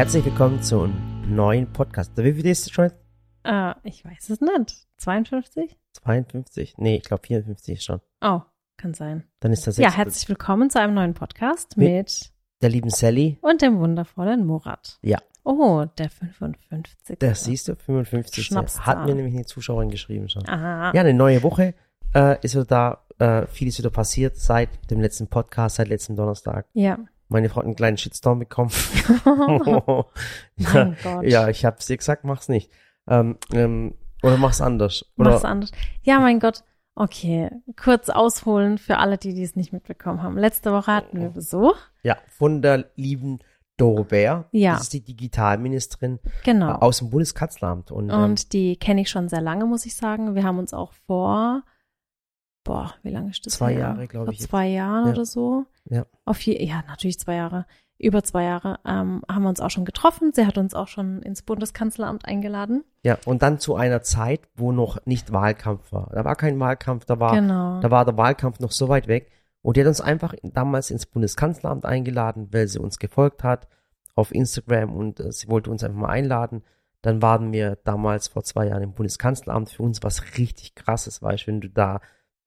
Herzlich willkommen zu einem neuen Podcast. Wie viel ist es schon? Äh, ich weiß es nicht. 52? 52? Nee, ich glaube 54 ist schon. Oh, kann sein. Dann ist das Ja, herzlich willkommen zu einem neuen Podcast Mit- mit der lieben Sally. und dem wundervollen Murat. Ja. Oh, der 55. Das siehst du, 55. Schnapszahl. Hat mir nämlich eine Zuschauerin geschrieben schon. Aha. Ja, eine neue Woche äh, ist wieder da. Äh, viel ist wieder passiert seit dem letzten Podcast, seit letzten Donnerstag. Ja. Meine Frau hat einen kleinen Shitstorm bekommen. Mein Gott. Ja, ich hab's dir gesagt, mach's nicht. Ähm, ähm, oder mach's anders. Oder, Mach's anders. Ja, mein Gott. Okay, kurz ausholen für alle, die dies nicht mitbekommen haben. Letzte Woche hatten wir Besuch. Ja, von der lieben Doro Bär. Ja. Das ist die Digitalministerin Genau. äh, aus dem Bundeskanzleramt. Und, ähm, Und die kenne ich schon sehr lange, muss ich sagen. Wir haben uns auch vor, boah, wie lange ist das? Zwei her? Jahre, glaub Vor ich jetzt. zwei Jahren Ja. oder so. Ja. Auf je, ja, natürlich zwei Jahre. Über zwei Jahre ähm, haben wir uns auch schon getroffen. Sie hat uns auch schon ins Bundeskanzleramt eingeladen. ja, und dann zu einer Zeit, wo noch nicht Wahlkampf war. Da war kein Wahlkampf, da war, genau. da war der Wahlkampf noch so weit weg. Und die hat uns einfach damals ins Bundeskanzleramt eingeladen, weil sie uns gefolgt hat auf Instagram und äh, sie wollte uns einfach mal einladen. Dann waren wir damals vor zwei Jahren im Bundeskanzleramt. Für uns was richtig krasses, weißt du, wenn du da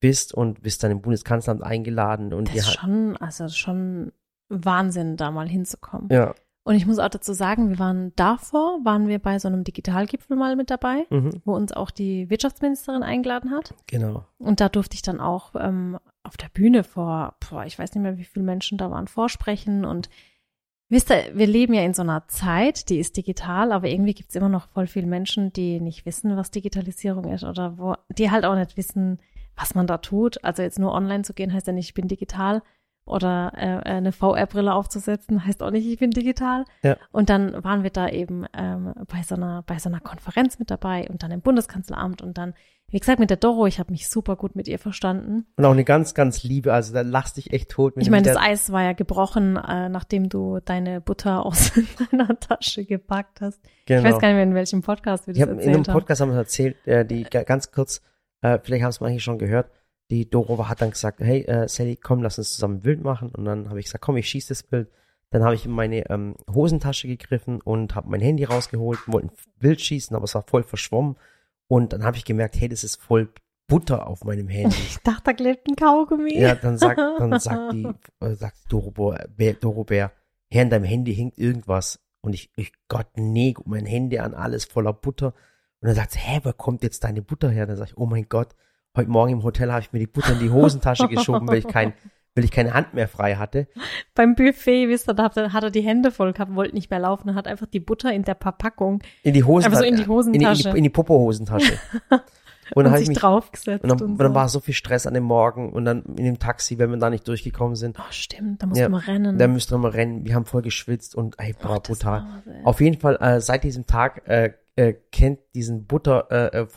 bist und bist dann im Bundeskanzleramt eingeladen und das ist schon, also schon Wahnsinn, da mal hinzukommen. ja, Und ich muss auch dazu sagen, wir waren davor, waren wir bei so einem Digitalgipfel mal mit dabei, mhm, wo uns auch die Wirtschaftsministerin eingeladen hat. genau. Und da durfte ich dann auch ähm, auf der Bühne vor, boah, ich weiß nicht mehr, wie viele Menschen da waren, vorsprechen. Und wisst ihr, wir leben ja in so einer Zeit, die ist digital, aber irgendwie gibt's immer noch voll viele Menschen, die nicht wissen, was Digitalisierung ist oder wo, die halt auch nicht wissen, was man da tut. Also jetzt nur online zu gehen heißt ja nicht, ich bin digital. Oder äh, eine VR-Brille aufzusetzen, heißt auch nicht, ich bin digital. Ja. Und dann waren wir da eben ähm, bei, so einer, bei so einer Konferenz mit dabei und dann im Bundeskanzleramt und dann, wie gesagt, mit der Doro, ich habe mich super gut mit ihr verstanden. Und auch eine ganz, ganz liebe, also da lachst dich echt tot. wenn Ich meine, mit das Eis war ja gebrochen, äh, nachdem du deine Butter aus deiner Tasche gepackt hast. genau. Ich weiß gar nicht mehr, in welchem Podcast wir das Ich habe in erzählt einem haben. Podcast haben wir erzählt, äh, die ga- ganz kurz, äh, vielleicht haben es manche schon gehört, die Doro hat dann gesagt, hey äh, Sally, komm, lass uns zusammen ein Bild machen. Und dann habe ich gesagt, komm, ich schieße das Bild. Dann habe ich in meine ähm, Hosentasche gegriffen und habe mein Handy rausgeholt, wollte ein Bild schießen, aber es war voll verschwommen. Und dann habe ich gemerkt, hey, das ist voll Butter auf meinem Handy. Ich dachte, da klebt ein Kaugummi. Ja, dann sagt, dann sagt die, äh, sagt Doro, Bär- Doro Bär, Herr, in deinem Handy hängt irgendwas. Und ich, ich Gott, nee, mein Handy an, alles voller Butter. Und dann sagt sie, hä, wo kommt jetzt deine Butter her? Dann sag ich, oh mein Gott, heute Morgen im Hotel habe ich mir die Butter in die Hosentasche geschoben, weil ich kein, weil ich keine Hand mehr frei hatte. Beim Buffet, wisst ihr, da hat er, die Hände voll gehabt, wollte nicht mehr laufen, und hat einfach die Butter in der Verpackung In die Hosentasche. So in die In Hosentasche. die, in die Popo-Hosentasche. Und und, sich ich mich, draufgesetzt. und dann, und und dann so. war so viel Stress an dem Morgen und dann in dem Taxi, wenn wir da nicht durchgekommen sind. Oh, stimmt, da musste Ja, man rennen. Da müsste man rennen. Wir haben voll geschwitzt und ey, boah, brutal. Auf jeden Fall, äh, seit diesem Tag äh, äh, kennt diesen Butter äh, äh,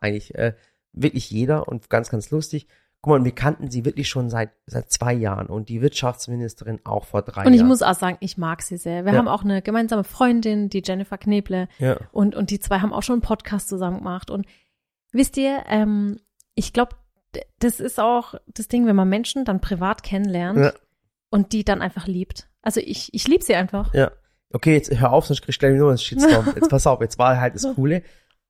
eigentlich äh, wirklich jeder und ganz, ganz lustig. Guck mal, wir kannten sie wirklich schon seit seit zwei Jahren und die Wirtschaftsministerin auch vor drei Und ich Jahren. muss auch sagen, ich mag sie sehr. Wir Ja. haben auch eine gemeinsame Freundin, die Jennifer Kneble. ja, Und, und die zwei haben auch schon einen Podcast zusammen gemacht. Und wisst ihr, ähm, ich glaube, das ist auch das Ding, wenn man Menschen dann privat kennenlernt Ja. und die dann einfach liebt. Also ich, ich liebe sie einfach. ja. Okay, jetzt hör auf, sonst kriegst du gleich nur einen Shitstorm. Jetzt pass auf, jetzt war halt das Coole.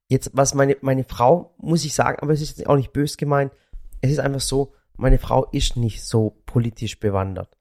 Jetzt, was meine, meine Frau, muss ich sagen, aber es ist jetzt auch nicht bös gemeint, es ist einfach so, meine Frau ist nicht so politisch bewandert.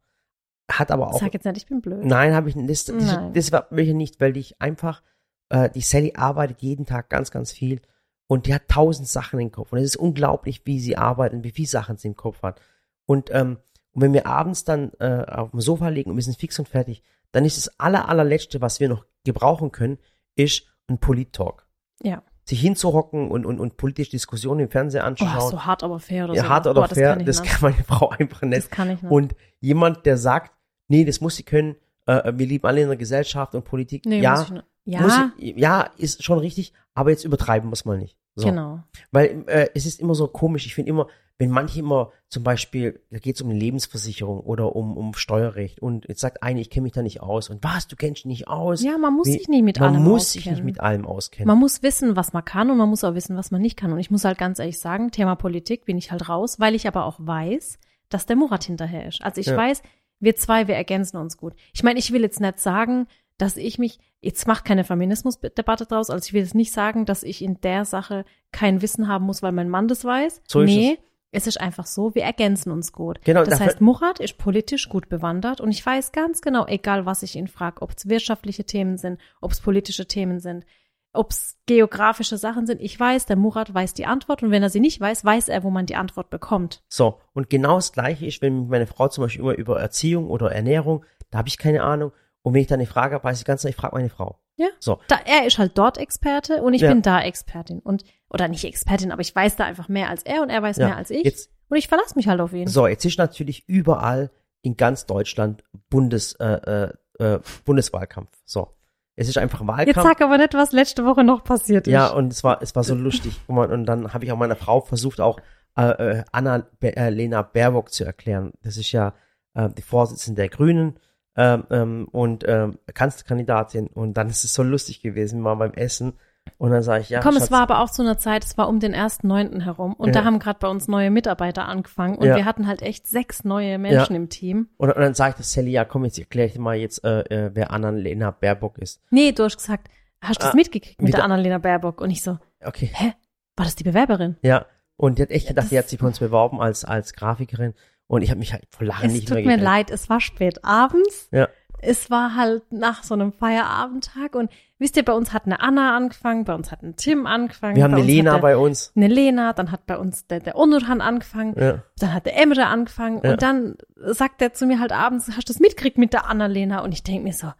Hat aber auch Sag jetzt nicht, ich bin blöd. Nein, habe ich nicht. Das, das, Nein. das war will ich nicht, weil ich einfach, äh, die Sally arbeitet jeden Tag ganz, ganz viel und die hat tausend Sachen im Kopf. Und es ist unglaublich, wie sie arbeitet und wie viele Sachen sie im Kopf hat. Und, ähm, und wenn wir abends dann äh, auf dem Sofa liegen und wir sind fix und fertig, dann ist das aller, allerletzte, was wir noch gebrauchen können, ist ein Polit-Talk. Ja. Sich hinzuhocken und, und, und politische Diskussionen im Fernsehen Oh, anzuschauen. so hart, aber fair oder ja, so. hart oder Boah, fair, das das kann, kann, ich meine Frau einfach nicht. Das kann ich nicht. Und jemand, der sagt, nee, das muss sie können, äh, wir lieben alle in der Gesellschaft und Politik. nee, ja, muss ich, nicht. ja, ich, ja, ist schon richtig, aber jetzt übertreiben muss man nicht. So. genau. Weil äh, es ist immer so komisch, ich finde immer, wenn manche immer zum Beispiel, da geht es um eine Lebensversicherung oder um, um Steuerrecht und jetzt sagt eine, ich kenne mich da nicht aus und was, du kennst dich nicht aus? Ja, man muss Wie- sich nicht mit man allem muss sich auskennen. nicht mit allem auskennen. Man muss wissen, was man kann und man muss auch wissen, was man nicht kann. Und ich muss halt ganz ehrlich sagen, Thema Politik bin ich halt raus, weil ich aber auch weiß, dass der Murat hinterher ist. Also ich Ja. weiß, wir zwei, wir ergänzen uns gut. Ich meine, ich will jetzt nicht sagen, dass ich mich, jetzt macht keine Feminismusdebatte draus, also ich will jetzt nicht sagen, dass ich in der Sache kein Wissen haben muss, weil mein Mann das weiß. So nee, es. ist einfach so, wir ergänzen uns gut. Genau, das heißt, Murat ist politisch gut bewandert und ich weiß ganz genau, egal was ich ihn frage, ob es wirtschaftliche Themen sind, ob es politische Themen sind, ob es geografische Sachen sind. Ich weiß, der Murat weiß die Antwort und wenn er sie nicht weiß, weiß er, wo man die Antwort bekommt. So, und genau das Gleiche ist, wenn meine Frau zum Beispiel immer über Erziehung oder Ernährung, da habe ich keine Ahnung. Und wenn ich dann eine Frage habe, weiß ich ganz genau, ich frage meine Frau. Ja. So. Da, er ist halt dort Experte und ich Ja. bin da Expertin. Und, oder nicht Expertin, aber ich weiß da einfach mehr als er und er weiß Ja. mehr als ich. Jetzt, und ich verlasse mich halt auf ihn. so, jetzt ist natürlich überall in ganz Deutschland Bundes, äh, äh, äh, Bundeswahlkampf. So. Es ist einfach Jetzt Wahlkampf. sag aber nicht, was letzte Woche noch passiert ist. Ja, und es war, es war so lustig. Und, dann habe ich auch meiner Frau versucht, auch äh, äh, Anna-Lena Baerbock zu erklären. Das ist ja äh, die Vorsitzende der Grünen ähm, ähm, und ähm, Kanzlerkandidatin. Und dann ist es so lustig gewesen, mal beim Essen. Und dann sage ich, ja, Komm, es Schatz, war aber auch zu einer Zeit, es war um den 1.9. herum und Ja. da haben gerade bei uns neue Mitarbeiter angefangen und Ja. wir hatten halt echt sechs neue Menschen im Team. und, und dann das Sally, ja, komm, jetzt erkläre ich dir mal jetzt, äh, äh, wer Anna-Lena Baerbock ist. Nee, du hast gesagt, hast du das Ah, mitgekriegt mit der Annalena Baerbock? Und ich so, Okay. hä? War das die Bewerberin? Ja. Und die hat echt gedacht, das- die hat sich bei uns beworben als, als Grafikerin. Und ich habe mich halt vor Lachen Es nicht tut mehr mir gekriegt. leid, es war spät abends. Ja. Es war halt nach so einem Feierabendtag und wisst ihr, bei uns hat eine Anna angefangen, bei uns hat ein Tim angefangen. Wir haben eine Lena der, bei uns. eine Lena, dann hat bei uns der, der Onurhan angefangen, Ja. dann hat der Emre angefangen Ja. und dann sagt er zu mir halt abends, hast du das mitgekriegt mit der Annalena? Und ich denk mir so,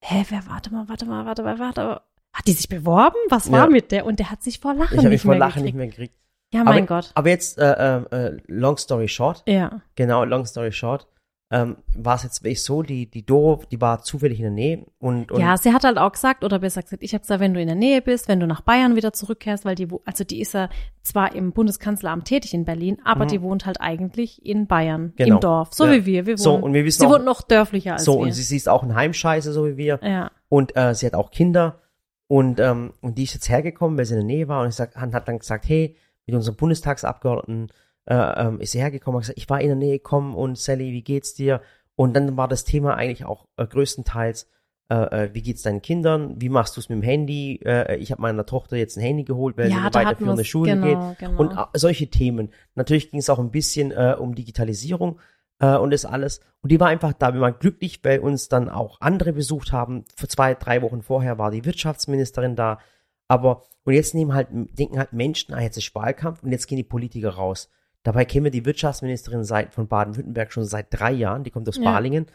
hä, wer, warte mal, warte mal, warte mal, warte mal. Hat die sich beworben? Was war Ja. mit der? Und der hat sich vor Lachen Ich habe mich nicht vor mehr Lachen gekriegt. nicht mehr gekriegt. Ja, mein aber, Gott. Aber jetzt, äh, äh, äh, long story short, Ja. genau, long story short, ähm, war es jetzt wirklich so, die, die Doro, die war zufällig in der Nähe und, und Ja, sie hat halt auch gesagt, oder besser gesagt, ich habe gesagt, wenn du in der Nähe bist, wenn du nach Bayern wieder zurückkehrst, weil die, also die ist ja zwar im Bundeskanzleramt tätig in Berlin, aber Mhm. die wohnt halt eigentlich in Bayern, Genau. im Dorf, so Ja. wie wir. Wir wohnen, So, und wir wissen sie auch- wohnt noch dörflicher als so, wir. und sie, sie ist auch ein Heimscheiße, so wie wir. ja. Und äh, sie hat auch Kinder und, ähm, und die ist jetzt hergekommen, weil sie in der Nähe war und ich sag, hat dann gesagt, hey, mit unserem Bundestagsabgeordneten äh, ähm, ist sie hergekommen und gesagt, ich war in der Nähe, komm und Sally, wie geht's dir? Und dann war das Thema eigentlich auch äh, größtenteils, äh, äh, wie geht's deinen Kindern? Wie machst du es mit dem Handy? Äh, ich habe meiner Tochter jetzt ein Handy geholt, weil sie in Ja, eine weiterführende Schule geht. genau, genau. Und äh, solche Themen. Natürlich ging es auch ein bisschen äh, um Digitalisierung und das alles. Und die war einfach da. Wir waren glücklich, weil uns dann auch andere besucht haben. Für zwei, drei Wochen vorher war die Wirtschaftsministerin da. Aber, und jetzt nehmen halt, denken halt Menschen, ah, jetzt ist Wahlkampf und jetzt gehen die Politiker raus. Dabei kennen wir die Wirtschaftsministerin seit, von Baden-Württemberg schon seit drei Jahren. Die kommt aus Ja. Balingen.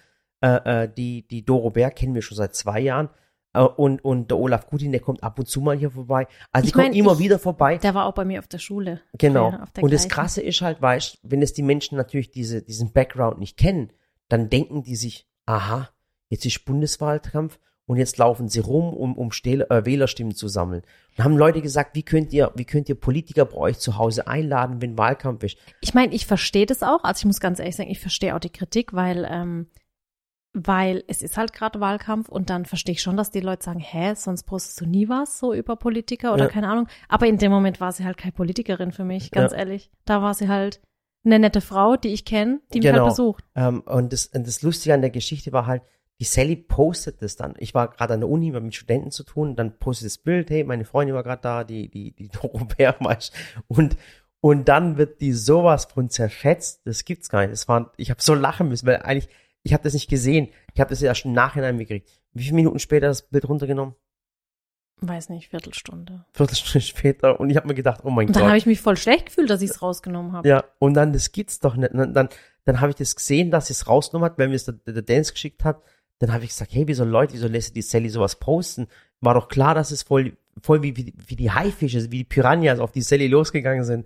Äh, äh, die, die Doro Bär kennen wir schon seit zwei Jahren. Äh, und, und der Olaf Gutin, der kommt ab und zu mal hier vorbei. Also Ich die mein, immer ich- wieder vorbei. Der war auch bei mir auf der Schule. Genau. Ja, der Und das. Krasse ist halt, weißt, wenn es die Menschen natürlich diese, diesen Background nicht kennen, dann denken die sich, aha, jetzt ist Bundeswahlkampf und jetzt laufen sie rum, um, um Stähl, äh, Wählerstimmen zu sammeln. Und haben Leute gesagt, wie könnt ihr, wie könnt ihr Politiker bei euch zu Hause einladen, wenn Wahlkampf ist? Ich meine, ich verstehe das auch. Also ich muss ganz ehrlich sagen, ich verstehe auch die Kritik, weil, ähm, weil es ist halt gerade Wahlkampf und dann verstehe ich schon, dass die Leute sagen, hä, sonst postest du nie was so über Politiker oder Ja. keine Ahnung. Aber in dem Moment war sie halt keine Politikerin für mich, ganz Ja. ehrlich. Da war sie halt eine nette Frau, die ich kenne, die mich Genau. halt besucht. Ähm, und, das, und das Lustige an der Geschichte war halt, die Sally postet das dann. Ich war gerade an der Uni, war mit Studenten zu tun, dann postet das Bild, hey, meine Freundin war gerade da, die, die, die Doro Bär, weißt und, und dann wird die sowas von zerschätzt, das gibt's gar nicht. Das war, ich habe so lachen müssen, weil eigentlich, ich habe das nicht gesehen. Ich habe das erst im Nachhinein gekriegt. Wie viele Minuten später das Bild runtergenommen? Weiß nicht, Viertelstunde. Viertelstunde später. Und ich habe mir gedacht, oh mein Und dann Gott. habe ich mich voll schlecht gefühlt, dass ich es rausgenommen habe. Ja, und dann, das gibt's doch nicht. Und dann, dann, dann habe ich das gesehen, dass sie es rausgenommen hat, weil mir es der, der Dance geschickt hat. Dann habe ich gesagt, hey, wieso Leute, wieso lässt die Sally sowas posten? War doch klar, dass es voll, voll wie, wie, wie die Haifische, wie die Piranhas auf die Sally losgegangen sind.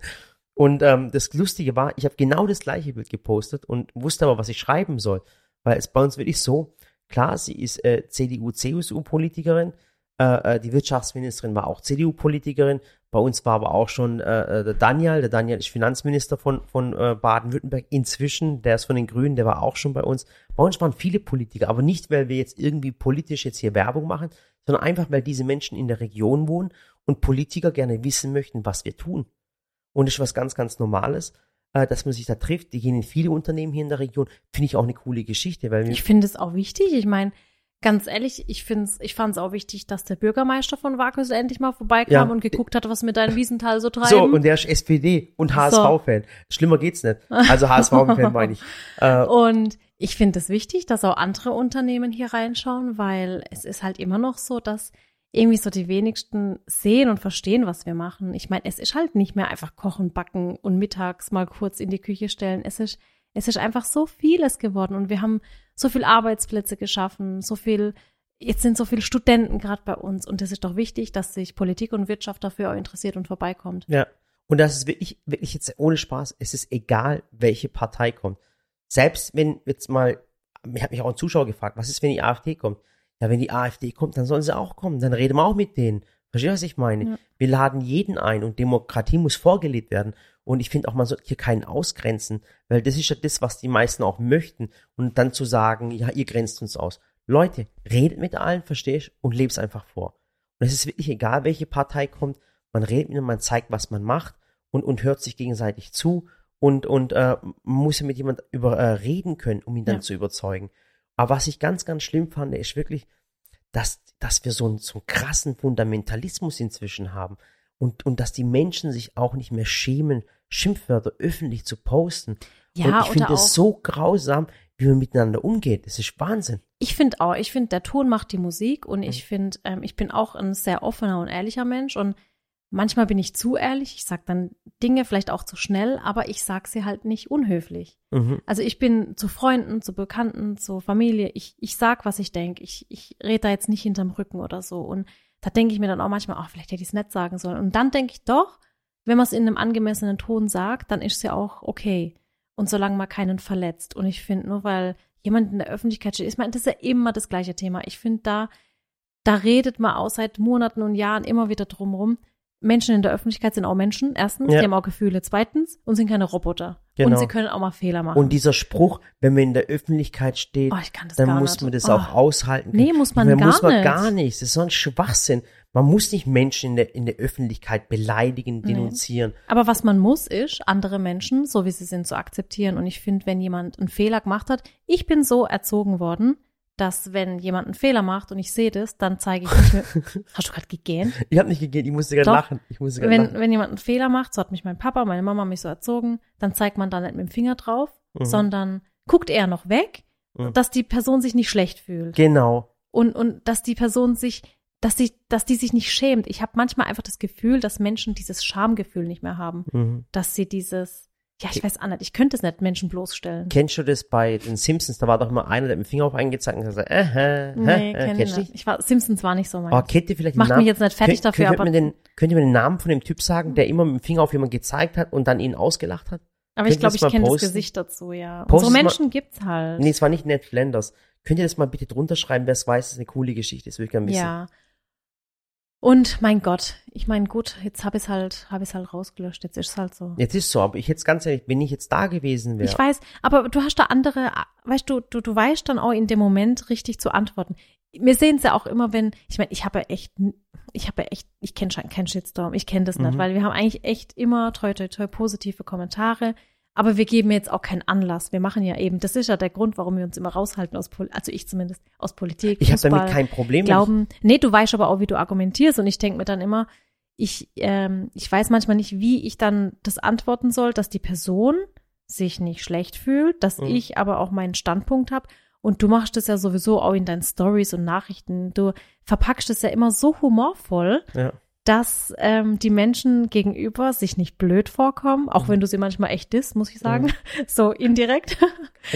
Und ähm, das Lustige war, ich habe genau das gleiche Bild gepostet und wusste aber, was ich schreiben soll. Weil es bei uns wirklich so, klar, sie ist äh, CDU-CSU-Politikerin, äh, äh, die Wirtschaftsministerin war auch CDU-Politikerin, bei uns war aber auch schon äh, äh, der Daniel, der Daniel ist Finanzminister von, von äh, Baden-Württemberg inzwischen, der ist von den Grünen, der war auch schon bei uns. Bei uns waren viele Politiker, aber nicht, weil wir jetzt irgendwie politisch jetzt hier Werbung machen, sondern einfach, weil diese Menschen in der Region wohnen und Politiker gerne wissen möchten, was wir tun. Und das ist was ganz, ganz Normales, äh, dass man sich da trifft. Die gehen in viele Unternehmen hier in der Region. Finde ich auch eine coole Geschichte, weil Ich finde es auch wichtig. Ich meine, Ganz ehrlich, ich find's, ich fand's auch wichtig, dass der Bürgermeister von Vakus endlich mal vorbeikam Ja. und geguckt hat, was mit deinem Wiesenthal so treiben. So, und der ist SPD und HSV-Fan. Schlimmer geht's nicht. Also HSV-Fan meine ich. Äh, Und ich finde es wichtig, dass auch andere Unternehmen hier reinschauen, weil es ist halt immer noch so, dass irgendwie so die wenigsten sehen und verstehen, was wir machen. Ich meine, es ist halt nicht mehr einfach kochen, backen und mittags mal kurz in die Küche stellen. Es ist, es ist einfach so vieles geworden und wir haben so viel Arbeitsplätze geschaffen, so viel, jetzt sind so viele Studenten gerade bei uns und es ist doch wichtig, dass sich Politik und Wirtschaft dafür auch interessiert und vorbeikommt. Ja. Und das ist wirklich, wirklich jetzt ohne Spaß. Es ist egal, welche Partei kommt. Selbst wenn jetzt mal, ich habe mich auch ein Zuschauer gefragt, was ist, wenn die AfD kommt? Ja, wenn die AfD kommt, dann sollen sie auch kommen. Dann reden wir auch mit denen. Verstehst du, was ich meine? Ja. Wir laden jeden ein und Demokratie muss vorgelebt werden. Und ich finde auch, man sollte hier keinen ausgrenzen, weil das ist ja das, was die meisten auch möchten. Und dann zu sagen, ja, ihr grenzt uns aus. Leute, redet mit allen, verstehst Und leb's einfach vor. Und es ist wirklich egal, welche Partei kommt. Man redet mit ihnen, man zeigt, was man macht und, und hört sich gegenseitig zu und, und äh, man muss ja mit jemand über äh, reden können, um ihn dann Ja. zu überzeugen. Aber was ich ganz, ganz schlimm fand, ist wirklich, dass, dass wir so einen, so einen krassen Fundamentalismus inzwischen haben und, und dass die Menschen sich auch nicht mehr schämen, Schimpfwörter öffentlich zu posten. Ja, und ich finde es so grausam, wie man miteinander umgeht. Das ist Wahnsinn. Ich finde auch, ich finde, der Ton macht die Musik und ich Mhm. finde, ähm, ich bin auch ein sehr offener und ehrlicher Mensch und manchmal bin ich zu ehrlich. Ich sag dann Dinge vielleicht auch zu schnell, aber ich sag sie halt nicht unhöflich. Mhm. Also ich bin zu Freunden, zu Bekannten, zu Familie. Ich, ich sag, was ich denke. Ich, ich rede da jetzt nicht hinterm Rücken oder so. Und da denke ich mir dann auch manchmal, ach, vielleicht hätte ich es nicht sagen sollen. Und dann denke ich doch, wenn man es in einem angemessenen Ton sagt, dann ist es ja auch okay. Und solange man keinen verletzt. Und ich finde, nur weil jemand in der Öffentlichkeit steht, ich meine, das ist ja immer das gleiche Thema. Ich finde, da, da redet man auch seit Monaten und Jahren immer wieder drumrum. Menschen in der Öffentlichkeit sind auch Menschen, erstens, Ja. die haben auch Gefühle, zweitens, und sind keine Roboter. Genau. Und sie können auch mal Fehler machen. Und dieser Spruch, wenn man in der Öffentlichkeit steht, Oh, dann muss nicht. man das Oh. auch aushalten. Nee, muss man Dann gar muss man nicht. gar nicht. Das ist so ein Schwachsinn. Man muss nicht Menschen in der, in der Öffentlichkeit beleidigen, Nee. denunzieren. Aber was man muss, ist, andere Menschen, so wie sie sind, zu akzeptieren. Und ich finde, wenn jemand einen Fehler gemacht hat, ich bin so erzogen worden, dass wenn jemand einen Fehler macht und ich sehe das, dann zeige ich nicht mehr. Hast du gerade gegähnt? Ich habe nicht gegeben, ich musste gerade lachen. Ich musste gerade Wenn, lachen. wenn jemand einen Fehler macht, so hat mich mein Papa, meine Mama mich so erzogen, dann zeigt man da nicht mit dem Finger drauf, Mhm. sondern guckt eher noch weg, Mhm. dass die Person sich nicht schlecht fühlt. Genau. und, und dass die Person sich, dass sie, dass die sich nicht schämt. Ich habe manchmal einfach das Gefühl, dass Menschen dieses Schamgefühl nicht mehr haben, Mhm. dass sie dieses, ja, ich weiß auch nicht, ich könnte es nicht Menschen bloßstellen. Kennst du das bei den Simpsons? Da war doch immer einer, der mit dem Finger auf einen gezeigt und gesagt, äh, äh, Nee, äh, kenn ich kennst du nicht. Ich war, Simpsons war nicht so mein. Oh, kennt ihr vielleicht Macht Namen? mich jetzt nicht fertig Könnt- dafür, könnt, aber, ihr mir den, könnt ihr mir den Namen von dem Typ sagen, der immer mit dem Finger auf jemanden gezeigt hat und dann ihn ausgelacht hat? aber ich könnt ihr glaube, das ich kenne das? Gesicht dazu, ja. Mal- Menschen gibt's halt. Nee, es war nicht Ned Flanders. Könnt ihr das mal bitte drunter schreiben, wer es weiß, dass es eine coole Geschichte ist, würde ich gerne wissen. ja. Und mein Gott, ich meine, gut, jetzt habe ich halt, habe ich halt rausgelöscht. Jetzt ist es halt so. Jetzt ist so, aber ich jetzt ganz ehrlich, wenn ich jetzt da gewesen wäre. Ich weiß, aber du hast da andere, weißt du, du, du weißt dann auch in dem Moment richtig zu antworten. Wir sehen es ja auch immer, wenn, ich meine, ich habe ja echt, ich habe ja echt, ich kenne schon keinen Shitstorm, ich kenne das nicht, Mhm. weil wir haben eigentlich echt immer toi toi toi positive Kommentare, aber wir geben jetzt auch keinen Anlass. Wir machen ja eben, das ist ja der Grund, warum wir uns immer raushalten aus, Pol also ich zumindest, aus Politik, ich habe damit kein Problem. glauben, nee, du weißt aber auch, wie du argumentierst und ich denke mir dann immer, ich, ähm, ich weiß manchmal nicht, wie ich dann das antworten soll, dass die Person sich nicht schlecht fühlt, dass Mhm. ich aber auch meinen Standpunkt habe und du machst das ja sowieso auch in deinen Stories und Nachrichten, du verpackst es ja immer so humorvoll, ja. Dass ähm, die Menschen gegenüber sich nicht blöd vorkommen, auch Mhm. wenn du sie manchmal echt disst, muss ich sagen, so indirekt.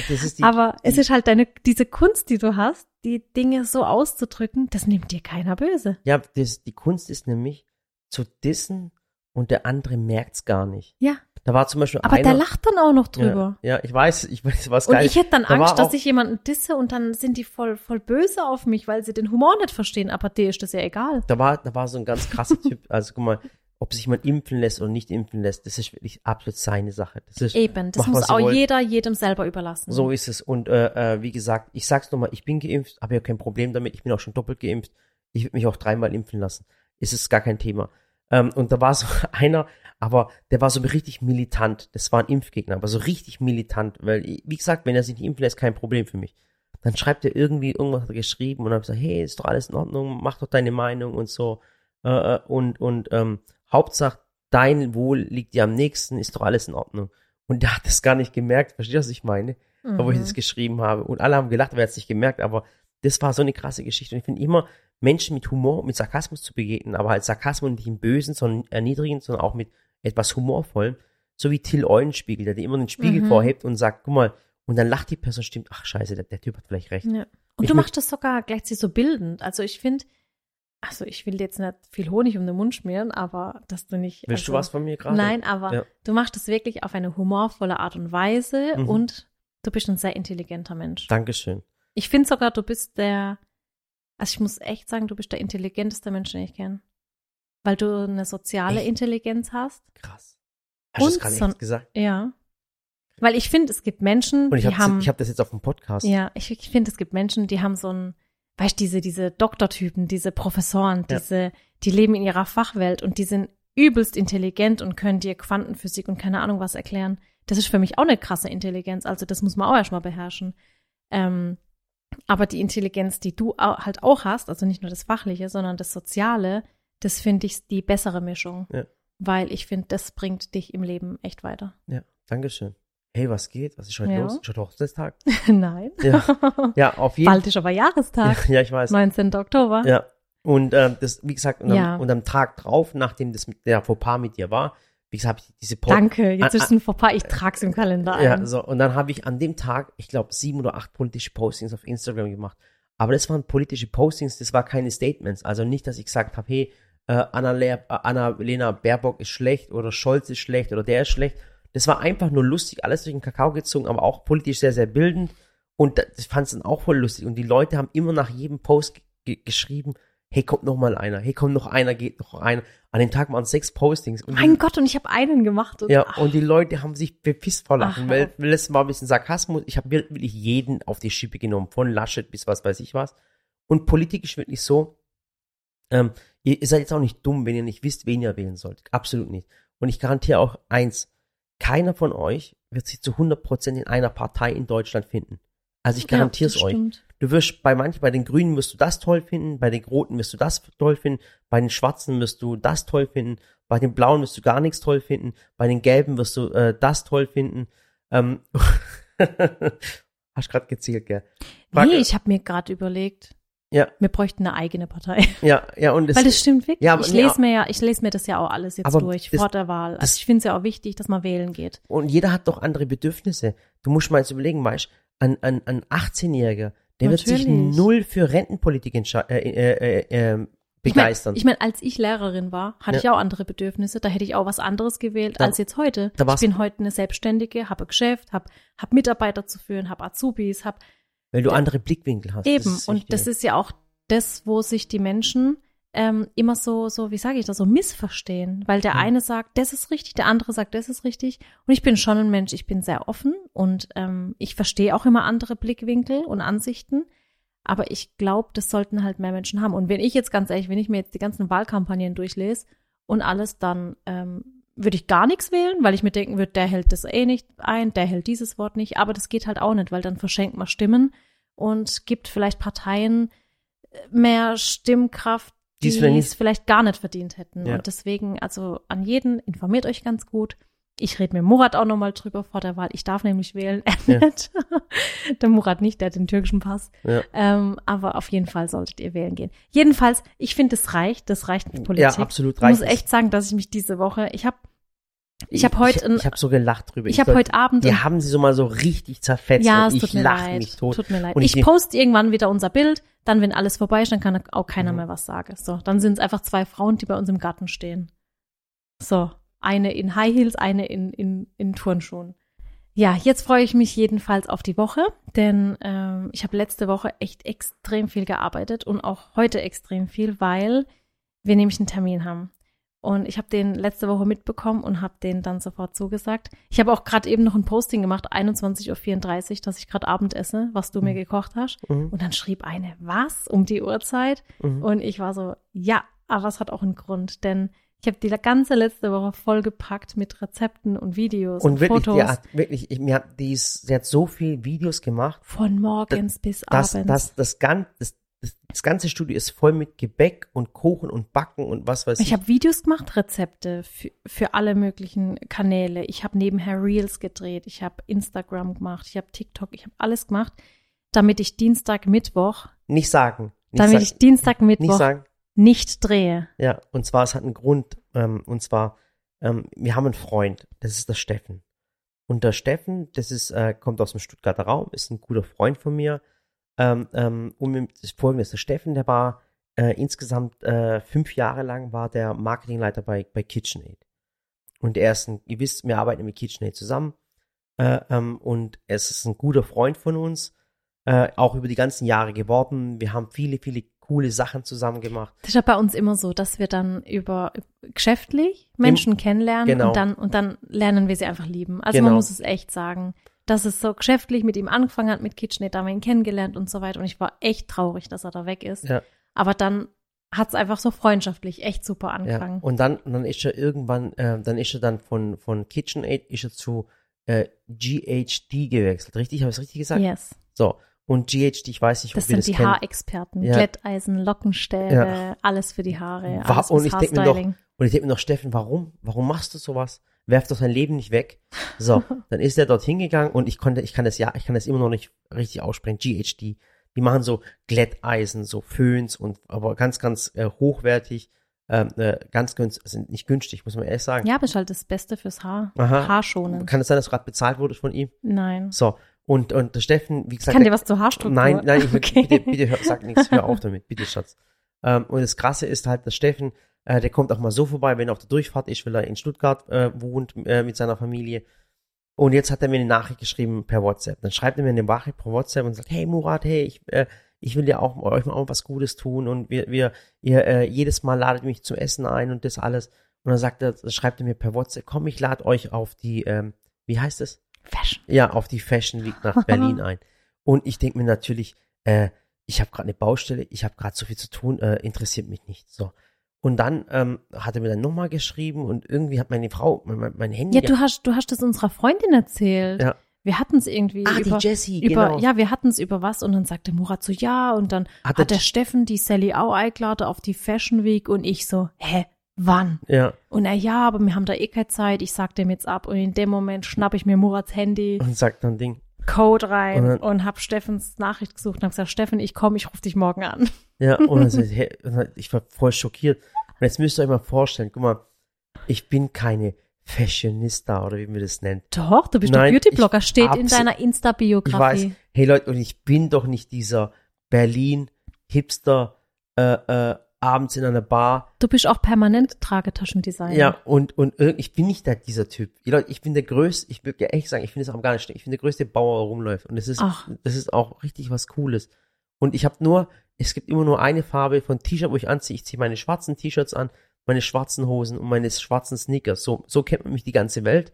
Die, Aber es ist halt deine, diese Kunst, die du hast, die Dinge so auszudrücken, das nimmt dir keiner böse. ja, das, die Kunst ist nämlich zu dissen und der andere merkt's gar nicht. Ja. Da war zum Beispiel Aber einer, der lacht dann auch noch drüber. Ja, ja, ich weiß, ich weiß, was Und geil. ich hätte dann Da Angst, dass auch- ich jemanden disse und dann sind die voll, voll böse auf mich, weil sie den Humor nicht verstehen. Aber dir ist das ja egal. da war, da war so ein ganz krasser Typ. Also guck mal, ob sich jemand impfen lässt oder nicht impfen lässt, das ist wirklich absolut seine Sache. Das ist, Eben, das muss auch wollt. jeder jedem selber überlassen. So ist es. Und äh, äh, wie gesagt, ich sag's nochmal, ich bin geimpft, habe ja kein Problem damit. Ich bin auch schon doppelt geimpft. Ich würde mich auch dreimal impfen lassen. Ist es gar kein Thema. Ähm, und da war so einer, aber der war so richtig militant. Das war ein Impfgegner, aber so richtig militant, weil, wie gesagt, wenn er sich nicht impfen lässt, kein Problem für mich. dann schreibt er irgendwie irgendwas geschrieben und dann habe ich gesagt, hey, ist doch alles in Ordnung, mach doch deine Meinung und so. Äh, äh, und und ähm, Hauptsache, dein Wohl liegt dir am nächsten, ist doch alles in Ordnung. Und der hat das gar nicht gemerkt, verstehst du, was ich meine? Mhm. Wo ich das geschrieben habe. Und alle haben gelacht, aber er hat es nicht gemerkt, aber das war so eine krasse Geschichte. Und ich finde immer, Menschen mit Humor, mit Sarkasmus zu begegnen, aber halt Sarkasmus nicht im Bösen, sondern erniedrigend, sondern auch mit etwas Humorvollem, so wie Till Eulenspiegel, der dir immer den Spiegel mhm. vorhebt und sagt, guck mal, und dann lacht die Person, stimmt, ach scheiße, der, der Typ hat vielleicht recht. Ja. Und ich du machst das sogar gleichzeitig so bildend. Also ich finde, also ich will jetzt nicht viel Honig um den Mund schmieren, aber dass du nicht. Willst also, du was von mir gerade? Nein, aber ja. du machst das wirklich auf eine humorvolle Art und Weise mhm. und du bist ein sehr intelligenter Mensch. Dankeschön. Ich finde sogar, du bist der, also ich muss echt sagen, du bist der intelligenteste Mensch, den ich kenne. Weil du eine soziale echt? Intelligenz hast. Krass. Hast du das gerade so, gesagt? Ja. Weil ich finde, es gibt Menschen, die haben. Ich habe das jetzt auf dem Podcast. Ja, ich, ich finde, es gibt Menschen, die haben so ein, weißt diese, diese Doktortypen, diese Professoren, ja. diese, die leben in ihrer Fachwelt und die sind übelst intelligent und können dir Quantenphysik und keine Ahnung was erklären. Das ist für mich auch eine krasse Intelligenz. Also das muss man auch erstmal beherrschen. Ähm, aber die Intelligenz, die du halt auch hast, also nicht nur das Fachliche, sondern das Soziale, das finde ich die bessere Mischung. Ja. Weil ich finde, das bringt dich im Leben echt weiter. Ja, Dankeschön hey, was geht? Was ist heute ja. los? Ist heute Hochzeitstag? Nein. Ja. ja, auf jeden Fall. Bald ist aber Jahrestag. Ja, ja, ich weiß. 19. Oktober. Ja. Und ähm, das, wie gesagt, und, ja. am, und am Tag drauf, nachdem das mit der Fauxpas mit dir war, wie gesagt, habe ich diese Post Danke, jetzt ist ein Fauxpas, ich trag's im Kalender ein. Ja, so, und dann habe ich an dem Tag, ich glaube, sieben oder acht politische Postings auf Instagram gemacht. Aber das waren politische Postings, das war keine Statements. Also nicht, dass ich gesagt habe, hey, äh, Anna-Lena Anna Baerbock ist schlecht oder Scholz ist schlecht oder der ist schlecht, das war einfach nur lustig, alles durch den Kakao gezogen, aber auch politisch sehr, sehr bildend. Und das fand es dann auch voll lustig. Und die Leute haben immer nach jedem Post geschrieben, hey, kommt noch mal einer, hey, kommt noch einer, geht noch einer. An dem Tag waren sechs Postings. Und mein die, Gott, und ich habe einen gemacht. Und, ja, ach. und die Leute haben sich bepisst vor Lachen, ach, weil, weil das war ein bisschen Sarkasmus. Ich habe wirklich jeden auf die Schippe genommen, von Laschet bis was weiß ich was. Und Politik ist wirklich so, ähm, ihr, ihr seid jetzt auch nicht dumm, wenn ihr nicht wisst, wen ihr wählen sollt. Absolut nicht. Und ich garantiere auch eins, keiner von euch wird sich zu 100% in einer Partei in Deutschland finden. Also ich garantiere es ja, euch. Stimmt. Du wirst bei manchen, bei den Grünen wirst du das toll finden, bei den Roten wirst du das toll finden, bei den Schwarzen wirst du das toll finden, bei den Blauen wirst du gar nichts toll finden, bei den Gelben wirst du äh, das toll finden. Ähm, Hast gerade gezielt, gell? Frag, nee, ich habe mir gerade überlegt, ja. Wir bräuchten eine eigene Partei. Ja, ja, und das, Weil das stimmt wirklich. Ja, ich lese mir ja, ich lese mir das ja auch alles jetzt durch das, vor der Wahl. Also ich finde es ja auch wichtig, dass man wählen geht. Und jeder hat doch andere Bedürfnisse. Du musst mal jetzt überlegen, weißt, ein, ein, ein 18-Jähriger, der Natürlich. wird sich null für Rentenpolitik äh, äh, äh, äh, begeistern. Ich meine, ich mein, als ich Lehrerin war, hatte ja. ich auch andere Bedürfnisse. Da hätte ich auch was anderes gewählt da, als jetzt heute. ich bin heute eine Selbstständige, habe ein Geschäft, habe hab Mitarbeiter zu führen, habe Azubis, habe weil du andere Blickwinkel hast. Eben, das und das ist ja auch das, wo sich die Menschen ähm, immer so, so, wie sage ich das, so missverstehen. Weil der ja. eine sagt, das ist richtig, der andere sagt, das ist richtig. Und ich bin schon ein Mensch, ich bin sehr offen und ähm, ich verstehe auch immer andere Blickwinkel und Ansichten. Aber ich glaube, das sollten halt mehr Menschen haben. Und wenn ich jetzt ganz ehrlich, wenn ich mir jetzt die ganzen Wahlkampagnen durchlese und alles, dann ähm, würde ich gar nichts wählen, weil ich mir denken würde, der hält das eh nicht ein, der hält dieses Wort nicht. Aber das geht halt auch nicht, weil dann verschenkt man Stimmen und gibt vielleicht Parteien äh, mehr Stimmkraft, die es vielleicht gar nicht verdient hätten. Ja. Und deswegen, also an jeden, informiert euch ganz gut. Ich rede mit Murat auch nochmal drüber vor der Wahl. Ich darf nämlich wählen, er ja. nicht. der Murat nicht, der hat den türkischen Pass. Ja. Ähm, aber auf jeden Fall solltet ihr wählen gehen. Jedenfalls, ich finde, es reicht. Das reicht mit Politik. Ja, absolut reicht. Ich muss echt sagen, dass ich mich diese Woche, ich habe ich habe heute, ich, ich habe so gelacht drüber. Ich, ich habe heute Abend, wir haben sie so mal so richtig zerfetzt. Ja, es tut mir leid. Mich tot. Tut mir leid. Und ich, ich poste irgendwann wieder unser Bild, dann wenn alles vorbei ist, dann kann auch keiner mhm. mehr was sagen. So, dann sind es einfach zwei Frauen, die bei uns im Garten stehen. So, eine in High Heels, eine in in in Turnschuhen. Ja, jetzt freue ich mich jedenfalls auf die Woche, denn ähm, ich habe letzte Woche echt extrem viel gearbeitet und auch heute extrem viel, weil wir nämlich einen Termin haben. Und ich habe den letzte Woche mitbekommen und habe den dann sofort zugesagt. Ich habe auch gerade eben noch ein Posting gemacht, 21.34 Uhr, dass ich gerade Abend esse, was du mhm. mir gekocht hast. Mhm. Und dann schrieb eine, was, um die Uhrzeit? Mhm. Und ich war so, ja, aber es hat auch einen Grund, denn Ich habe die ganze letzte Woche vollgepackt mit Rezepten und Videos und, Und wirklich, Fotos. die hat wirklich, ich, mir hat, die, ist, sie hat so viel Videos gemacht. von morgens bis Das, abends. das, das, das, das, das ganze Studio ist voll mit Gebäck und Kuchen und Backen und was weiß ich. ich habe Videos gemacht, Rezepte für, für alle möglichen Kanäle. Ich habe nebenher Reels gedreht, ich habe Instagram gemacht, ich habe TikTok, ich habe alles gemacht, damit ich Dienstag, Mittwoch, nicht sagen. Nicht damit sagen, ich Dienstag, nicht Mittwoch sagen. Nicht drehe. Ja, und zwar, es hat einen Grund, ähm, und zwar, ähm, wir haben einen Freund, das ist der Steffen. Und der Steffen, das ist, äh, kommt aus dem Stuttgarter Raum, ist ein guter Freund von mir. Ähm, ähm, und mit- das Folgende ist der Steffen, der war äh, insgesamt äh, fünf Jahre lang war der Marketingleiter bei, bei KitchenAid. Und er ist ein, ihr wisst, wir arbeiten mit KitchenAid zusammen. Äh, ähm, und es ist ein guter Freund von uns, äh, auch über die ganzen Jahre geworden. Wir haben viele, viele coole Sachen zusammen gemacht. Das ist ja bei uns immer so, dass wir dann über geschäftlich Menschen kennenlernen genau. und dann und dann lernen wir sie einfach lieben. Also Genau. man muss es echt sagen, dass es so geschäftlich mit ihm angefangen hat mit KitchenAid, da haben wir ihn kennengelernt und so weiter und ich war echt traurig, dass er da weg ist. Ja. Aber dann hat es einfach so freundschaftlich echt super Ja, angefangen. und dann, und dann ist er irgendwann, äh, dann ist er dann von, von KitchenAid ist er zu äh, GHD gewechselt. Richtig? Habe ich es richtig gesagt? yes. So. Und GHD, ich weiß nicht, ob Das wir sind das die kennen. Haarexperten, Ja. Glätteisen, Lockenstäbe, Ja. alles für die Haare, alles und ich denk mir Haarstyling. Und ich denke mir noch, Steffen, warum? Warum machst du sowas? Werf doch dein Leben nicht weg. So, dann ist er dort hingegangen und ich konnte, ich kann das ja, ich kann das immer noch nicht richtig aussprechen. GHD. Die machen so Glätteisen, so Föhns und aber ganz, ganz äh, hochwertig, ähm, äh, ganz günstig, sind nicht günstig, muss man ehrlich sagen. Ja, aber ist halt das Beste fürs Haar. Aha. Haarschonend. Kann es sein, dass du gerade bezahlt wurdest von ihm? Nein. So, und, und der Steffen, wie gesagt. Kann der- dir was zur Haarstruktur? Nein, nein, ich Okay. bitte, bitte hör, sag nichts, hör auf damit, bitte, Schatz. Ähm, und das Krasse ist halt, der Steffen, äh, der kommt auch mal so vorbei, wenn er auf der Durchfahrt ist, weil er in Stuttgart äh, wohnt äh, mit seiner Familie. Und jetzt hat er mir eine Nachricht geschrieben per WhatsApp. Dann schreibt er mir eine Nachricht per WhatsApp und sagt, hey Murat, hey, ich, äh, ich will ja auch euch mal auch was Gutes tun und wir, wir, ihr äh, jedes Mal ladet mich zum Essen ein und das alles. Und dann sagt er, schreibt er mir per WhatsApp, komm, ich lade euch auf die, ähm, wie heißt es? Fashion. Ja, auf die Fashion Week nach Berlin ein. Und ich denke mir natürlich, äh, ich habe gerade eine Baustelle, ich habe gerade so viel zu tun, äh, interessiert mich nicht. So. Und dann ähm, hat er mir dann nochmal geschrieben und irgendwie hat meine Frau, mein, mein- Handy. Ja, du hast, du hast das unserer Freundin erzählt. Ja. Wir hatten es irgendwie ah, die über, Jessie, über genau. ja, wir hatten es über was und dann sagte Murat so ja und dann Hat hat, er- der Steffen die Sally auch eingeladen auf die Fashion Week und ich so, hä, wann? ja. Und er, ja, aber wir haben da eh keine Zeit, ich sag dem jetzt ab und in dem Moment schnapp ich mir Murats Handy, Und sagt dann Ding. Code rein Und dann- und hab Steffens Nachricht gesucht und hab gesagt, Steffen, ich komme, ich rufe dich morgen an. Ja, und dann, so, hey, ich war voll schockiert. Und jetzt müsst ihr euch mal vorstellen, guck mal, ich bin keine Fashionista oder wie man das nennt. Doch, du bist Nein, doch Beauty-Blogger, steht in deiner Ich weiß, Insta-Biografie. hey Leute, und ich bin doch nicht dieser Berlin-Hipster, äh, äh, abends in einer Bar. Du bist auch permanent Tragetaschendesigner. Ja, und, und ich bin nicht der, dieser Typ. Ich bin der größte, ich würde ja echt sagen, ich finde es auch gar nicht schlecht. Ich bin der größte Bauer, der rumläuft. Und das ist, Ach. das ist auch richtig was Cooles. Und ich habe nur, es gibt immer nur eine Farbe von T-Shirt, wo ich anziehe. Ich ziehe meine schwarzen T-Shirts an, meine schwarzen Hosen und meine schwarzen Sneakers. So, so kennt man mich die ganze Welt.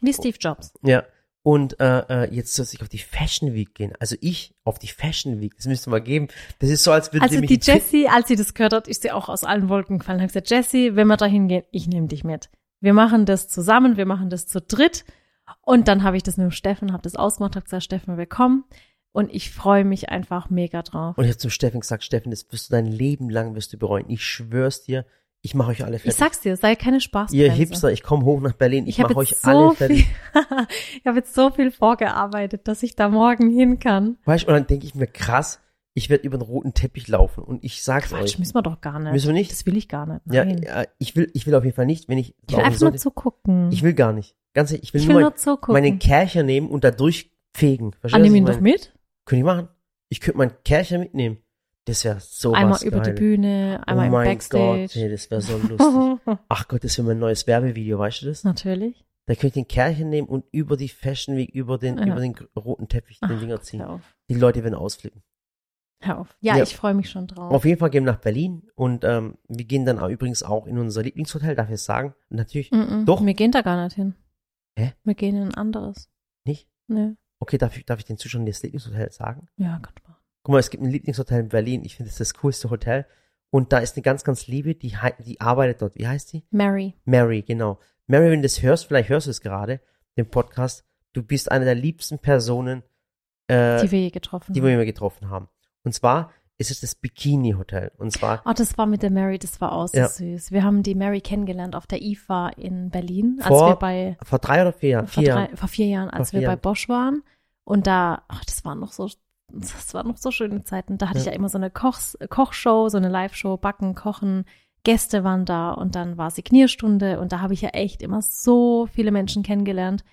Wie Steve Jobs. Ja. Und äh, äh, jetzt soll ich auf die Fashion Week gehen. Also ich auf die Fashion Week. Das müsste mal geben. Das ist so, als würde Also mich die Jessie, als sie das gehört hat, ist sie auch aus allen Wolken gefallen. Hat gesagt, Jessie, wenn wir da hingehen, ich nehme dich mit. Wir machen das zusammen, wir machen das zu dritt. Und dann habe ich das mit dem Steffen, habe das ausgemacht, habe gesagt, Steffen, willkommen. Und ich freue mich einfach mega drauf. Und ich habe zum Steffen gesagt, Steffen, das wirst du dein Leben lang wirst du bereuen. Ich schwör's dir, ich mache euch alle fertig. Ich sag's dir, sei keine Spaß. Ihr Hipster, ich komme hoch nach Berlin, ich, Ich mache euch alle so viel, fertig. ich habe jetzt so viel vorgearbeitet, dass ich da morgen hin kann. Weißt du, und dann denke ich mir, krass, ich werde über den roten Teppich laufen und ich sag's Quatsch, euch. müssen wir doch gar nicht. Müssen wir nicht? Das will ich gar nicht. Ja, Nein. ja, ich will, ich will auf jeden Fall nicht, wenn ich, ich will einfach nur sollte. zugucken. ich will gar nicht. Ganz ehrlich, ich will Ich nur, will mein, nur zugucken. meinen Kercher nehmen und da durchfegen. Verstehst Annimm was ihn doch meine? mit. Könnte ich machen. Ich könnte meinen Kercher mitnehmen. Das wäre so einmal über die. Bühne, einmal oh mein Backstage. Gott, hey, das wäre so lustig. Ach Gott, das wäre mein neues Werbevideo, weißt du das? Natürlich. Da könnte ich den Kercher nehmen und über die Fashion Week, über den, Ja. über den roten Teppich den Ach, Dinger Gott, ziehen. Hör auf. Die Leute werden ausflippen. Hör auf. Ja, Ja. ich freue mich schon drauf. Auf jeden Fall gehen wir nach Berlin und ähm, wir gehen dann auch übrigens auch in unser Lieblingshotel, darf ich es sagen? Natürlich Mm -mm. Doch. Wir gehen da gar nicht hin. Hä? Wir gehen in ein anderes. nicht. Ne. Okay, darf ich, darf ich den Zuschauern das Lieblingshotel sagen? Ja, kannst du. Guck mal, es gibt ein Lieblingshotel in Berlin. Ich finde, das ist das coolste Hotel. Und da ist eine ganz, ganz liebe, die, die arbeitet dort. Wie heißt die? Mary. Mary, genau. Mary, wenn du das hörst, vielleicht hörst du es gerade, den Podcast, du bist eine der liebsten Personen, äh, Die wir je getroffen die haben. wir getroffen haben. Und zwar ist es das Bikini Hotel. Und zwar, Oh, das war mit der Mary, das war auch so Ja. süß. Wir haben die Mary kennengelernt auf der IFA in Berlin, als Vor wir bei vor drei oder vier Jahren, vor, vier drei, Jahren. vor vier Jahren, als Vor vier wir bei Jahren. Bosch waren. Und da, ach, das waren noch so, das waren noch so schöne Zeiten. Da hatte ich Ja. ja immer so eine Kochs, Kochshow, so eine Live-Show, Backen, Kochen. Gäste waren da und dann war Signierstunde und da habe ich ja echt immer so viele Menschen kennengelernt.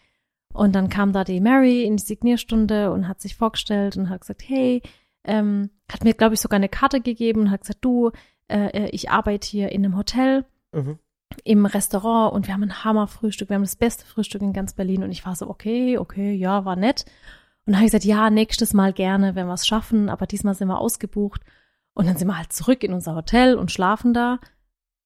Und dann kam da die Mary in die Signierstunde und hat sich vorgestellt und hat gesagt, hey, ähm, hat mir, glaube ich, sogar eine Karte gegeben und hat gesagt, du, äh, äh, ich arbeite hier in einem Hotel Mhm. im Restaurant und wir haben ein Hammerfrühstück, wir haben das beste Frühstück in ganz Berlin und ich war so, okay, okay, ja, war nett. Und dann habe ich gesagt, ja, nächstes Mal gerne, wenn wir es schaffen, aber diesmal sind wir ausgebucht. Und dann sind wir halt zurück in unser Hotel und schlafen da.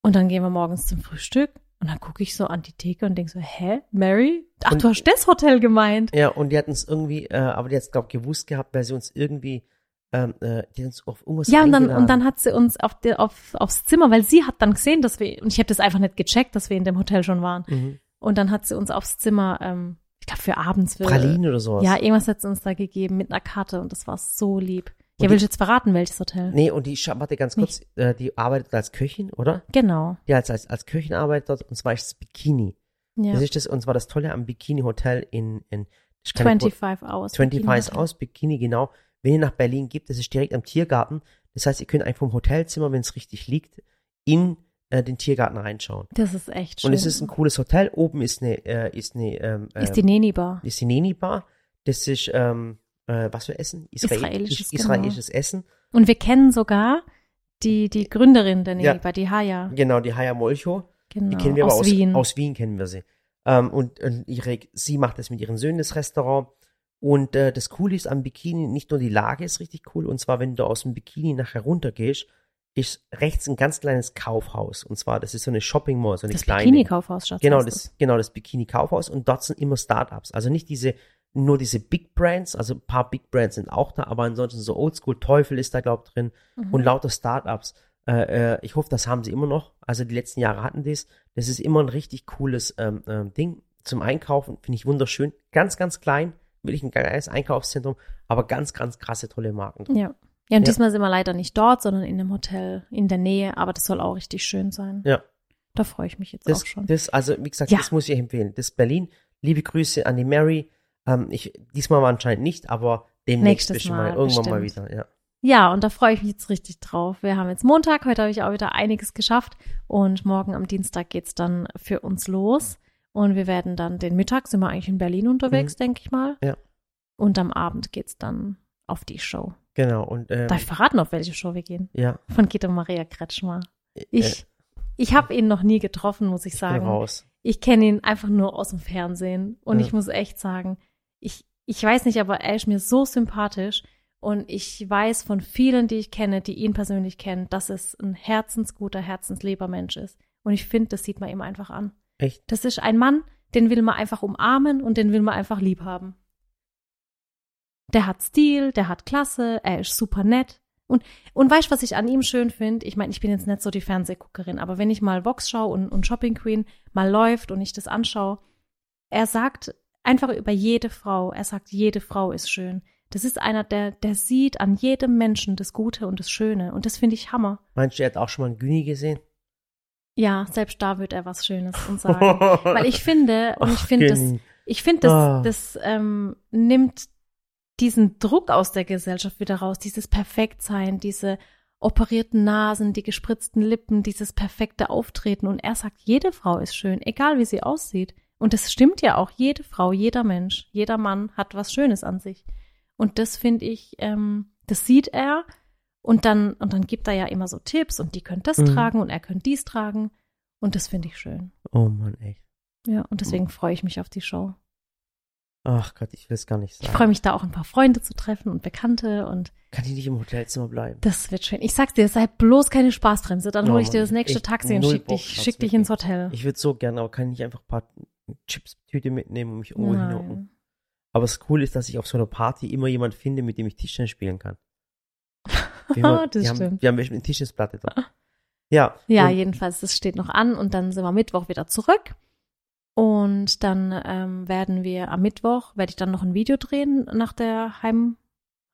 Und dann gehen wir morgens zum Frühstück und dann gucke ich so an die Theke und denke so, hä, Mary? Ach, Und- du hast das Hotel gemeint. Ja, und die hatten es irgendwie, äh, aber die hat es, glaube ich, gewusst gehabt, weil sie uns irgendwie, ähm, äh, die uns auf irgendwas Ja, und dann, und dann hat sie uns auf der, auf, aufs Zimmer, weil sie hat dann gesehen, dass wir, und ich habe das einfach nicht gecheckt, dass wir in dem Hotel schon waren. mhm. Und dann hat sie uns aufs Zimmer, ähm, ich glaube für abends für Pralinen oder sowas. Ja, irgendwas hat sie uns da gegeben mit einer Karte und das war so lieb. Und Ja, willst du jetzt verraten, welches Hotel? Nee, und die, warte ganz kurz, äh, die arbeitet als Köchin, oder? Genau. Die als, als, als Köchin arbeitet dort, und zwar ist es Bikini. Ja. Das ist das, und zwar das Tolle am Bikini Hotel in, in ich kann nicht- 25 Hours. 25 Bikini ist Hotel. aus, Bikini, genau. Wenn ihr nach Berlin geht, das ist direkt am Tiergarten. Das heißt, ihr könnt einfach vom Hotelzimmer, wenn es richtig liegt, in äh, den Tiergarten reinschauen. Das ist echt schön. Und es ist ein cooles Hotel. Oben ist eine, äh, ist eine, ähm, ist äh, die Neni Bar. ist die Neni Bar. Das ist, ähm, äh, was für Essen? Israelisches, genau. israelisches Essen. Und wir kennen sogar die, die Gründerin der Neni Ja. Bar, die Haya. Genau, die Haya Molcho. Genau. Die kennen wir aus aber aus Wien. Aus Wien kennen wir sie. Ähm, und und ihre, sie macht das mit ihren Söhnen, das Restaurant. Und äh, das Coole ist am Bikini, nicht nur die Lage ist richtig cool, und zwar, wenn du aus dem Bikini nachher runtergehst, ist rechts ein ganz kleines Kaufhaus. Und zwar, das ist so eine Shopping Mall, so eine das kleine. Bikini-Kaufhaus, Schatz. Genau, das, genau, das Bikini-Kaufhaus. Und dort sind immer Startups. Also nicht diese, nur diese Big Brands, also ein paar Big Brands sind auch da, aber ansonsten so Oldschool, Teufel ist da, glaub drin Mhm. und lauter Startups. Äh, äh, ich hoffe, das haben sie immer noch. Also die letzten Jahre hatten das. Das ist immer ein richtig cooles ähm, ähm, Ding zum Einkaufen. Finde ich wunderschön. Ganz, ganz klein. Wirklich ein geiles Einkaufszentrum, aber ganz, ganz krasse, tolle Marken. drin. Ja. Ja, und Ja. diesmal sind wir leider nicht dort, sondern in einem Hotel in der Nähe, aber das soll auch richtig schön sein. Ja. Da freue ich mich jetzt Das, auch schon. das, also wie gesagt, Ja. das muss ich empfehlen. Das Berlin. Liebe Grüße an die Mary. Ähm, ich, diesmal war anscheinend nicht, aber demnächst Nächstes bestimmt mal, Mal, irgendwann mal bestimmt. wieder. Ja. Ja, und da freue ich mich jetzt richtig drauf. Wir haben jetzt Montag, heute habe ich auch wieder einiges geschafft und morgen am Dienstag geht's dann für uns los und wir werden dann den Mittag sind wir eigentlich in Berlin unterwegs, denke ich mal. Mhm. Ja. Und am Abend geht's dann auf die Show. Genau. Und ähm, Darf ich verraten, auf welche Show wir gehen? ja, Von Guido Maria Kretschmer. äh, Ich, ich habe ihn noch nie getroffen, muss ich ich bin sagen. raus. Ich kenne ihn einfach nur aus dem Fernsehen. Und Ja. ich muss echt sagen, ich, ich weiß nicht, aber er ist mir so sympathisch. Und ich weiß von vielen, die ich kenne, die ihn persönlich kennen, dass es ein herzensguter, herzenslieber Mensch ist. Und ich finde, das sieht man ihm einfach an. Echt? Das ist ein Mann, den will man einfach umarmen und den will man einfach lieb haben. Der hat Stil, der hat Klasse, er ist super nett. Und, und weißt du, was ich an ihm schön finde? Ich meine, ich bin jetzt nicht so die Fernsehguckerin, aber wenn ich mal Vox schaue und, und Shopping Queen mal läuft und ich das anschaue, er sagt einfach über jede Frau, er sagt, jede Frau ist schön. Das ist einer, der, der sieht an jedem Menschen das Gute und das Schöne. Und das finde ich Hammer. Meinst du, er hat auch schon mal einen Güni gesehen? Ja, selbst da wird er was Schönes uns sagen. Weil ich finde, und ich finde das, ich finde, das, Ah. das ähm, nimmt diesen Druck aus der Gesellschaft wieder raus, dieses Perfektsein, diese operierten Nasen, die gespritzten Lippen, dieses perfekte Auftreten. Und er sagt, jede Frau ist schön, egal wie sie aussieht. Und das stimmt ja auch. Jede Frau, jeder Mensch, jeder Mann hat was Schönes an sich. Und das finde ich, ähm, das sieht er. Und dann, und dann gibt er ja immer so Tipps und die können das Mhm. tragen und er könnte dies tragen. Und das finde ich schön. Oh Mann, echt. Ja, und deswegen freue ich mich auf die Show. Ach Gott, ich will es gar nicht Ich sagen. freue mich da auch ein paar Freunde zu treffen und Bekannte und Kann ich nicht im Hotelzimmer bleiben? das wird schön. Ich sag's dir, sei bloß keine Spaßbremse, dann Oh hole ich dir Mann, das nächste Taxi und schick dich, schick dich ins Hotel. Ich würde so gerne, aber kann ich nicht einfach ein paar Chips-Tüte mitnehmen und mich irgendwo hinhocken? Aber das Coole ist, dass ich auf so einer Party immer jemand finde, mit dem ich Tischtennis spielen kann. Wir, haben, Das wir, haben, stimmt. wir haben eine Tischtennisplatte da. Ja. Ja, jedenfalls, das steht noch an und dann sind wir Mittwoch wieder zurück. Und dann ähm, werden wir am Mittwoch, werde ich dann noch ein Video drehen nach der Heim,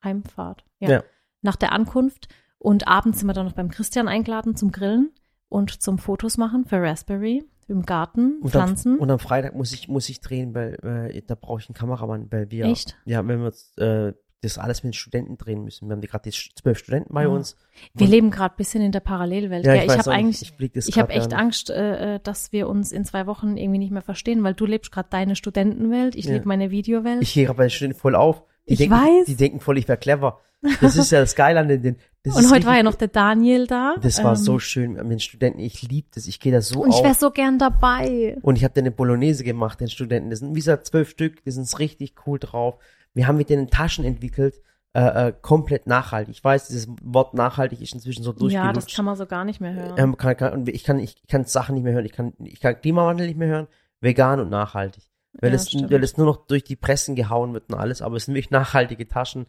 Heimfahrt. Ja. Ja. Nach der Ankunft. Und abends sind wir dann noch beim Christian eingeladen zum Grillen und zum Fotos machen für Raspberry im Garten, und, Pflanzen. am, und am Freitag muss ich, muss ich drehen, weil äh, da brauche ich einen Kameramann, weil wir, Echt? ja, wenn wir äh, das alles mit den Studenten drehen müssen. Wir haben die gerade die zwölf Studenten bei Ja. uns. Wir leben gerade ein bisschen in der Parallelwelt. Ja, ich, ich habe eigentlich, ich, ich habe echt Angst, äh, äh, dass wir uns in zwei Wochen irgendwie nicht mehr verstehen, weil du lebst gerade deine Studentenwelt, ich Ja. lebe meine Videowelt. Ich gehe gerade bei den Studenten voll auf. Die Ich denken, weiß. Die denken voll, ich wäre clever. Das ist ja das Geile an den, den das und heute war ja richtig- noch der Daniel da. Das war ähm, so schön mit den Studenten. Ich liebe das. Ich gehe da so Und ich wäre so gern dabei. Und ich habe eine Bolognese gemacht, den Studenten. Das sind wie gesagt zwölf Stück. Die sind richtig cool drauf. Wir haben mit denen Taschen entwickelt, äh, äh, komplett nachhaltig. Ich weiß, dieses Wort nachhaltig ist inzwischen so Ja, durchgelutscht. das kann man so gar nicht mehr hören. ähm, kann, kann, und ich kann, ich kann Sachen nicht mehr hören. Ich kann, ich kann Klimawandel nicht mehr hören. Vegan und nachhaltig. Weil, Ja, es, stimmt. weil es nur noch durch die Pressen gehauen wird und alles. Aber es sind wirklich nachhaltige Taschen.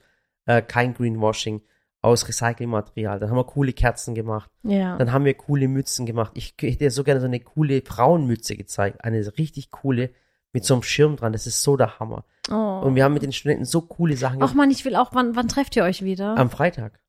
Äh, kein Greenwashing. Aus Recyclingmaterial. Dann haben wir coole Kerzen gemacht. ja. Dann haben wir coole Mützen gemacht. Ich hätte dir so gerne so eine coole Frauenmütze gezeigt. Eine richtig coole mit so einem Schirm dran. Das ist so der Hammer. oh. Und wir haben mit den Studenten so coole Sachen Ach gemacht. man, ich will auch, wann, wann trefft ihr euch wieder? Am Freitag.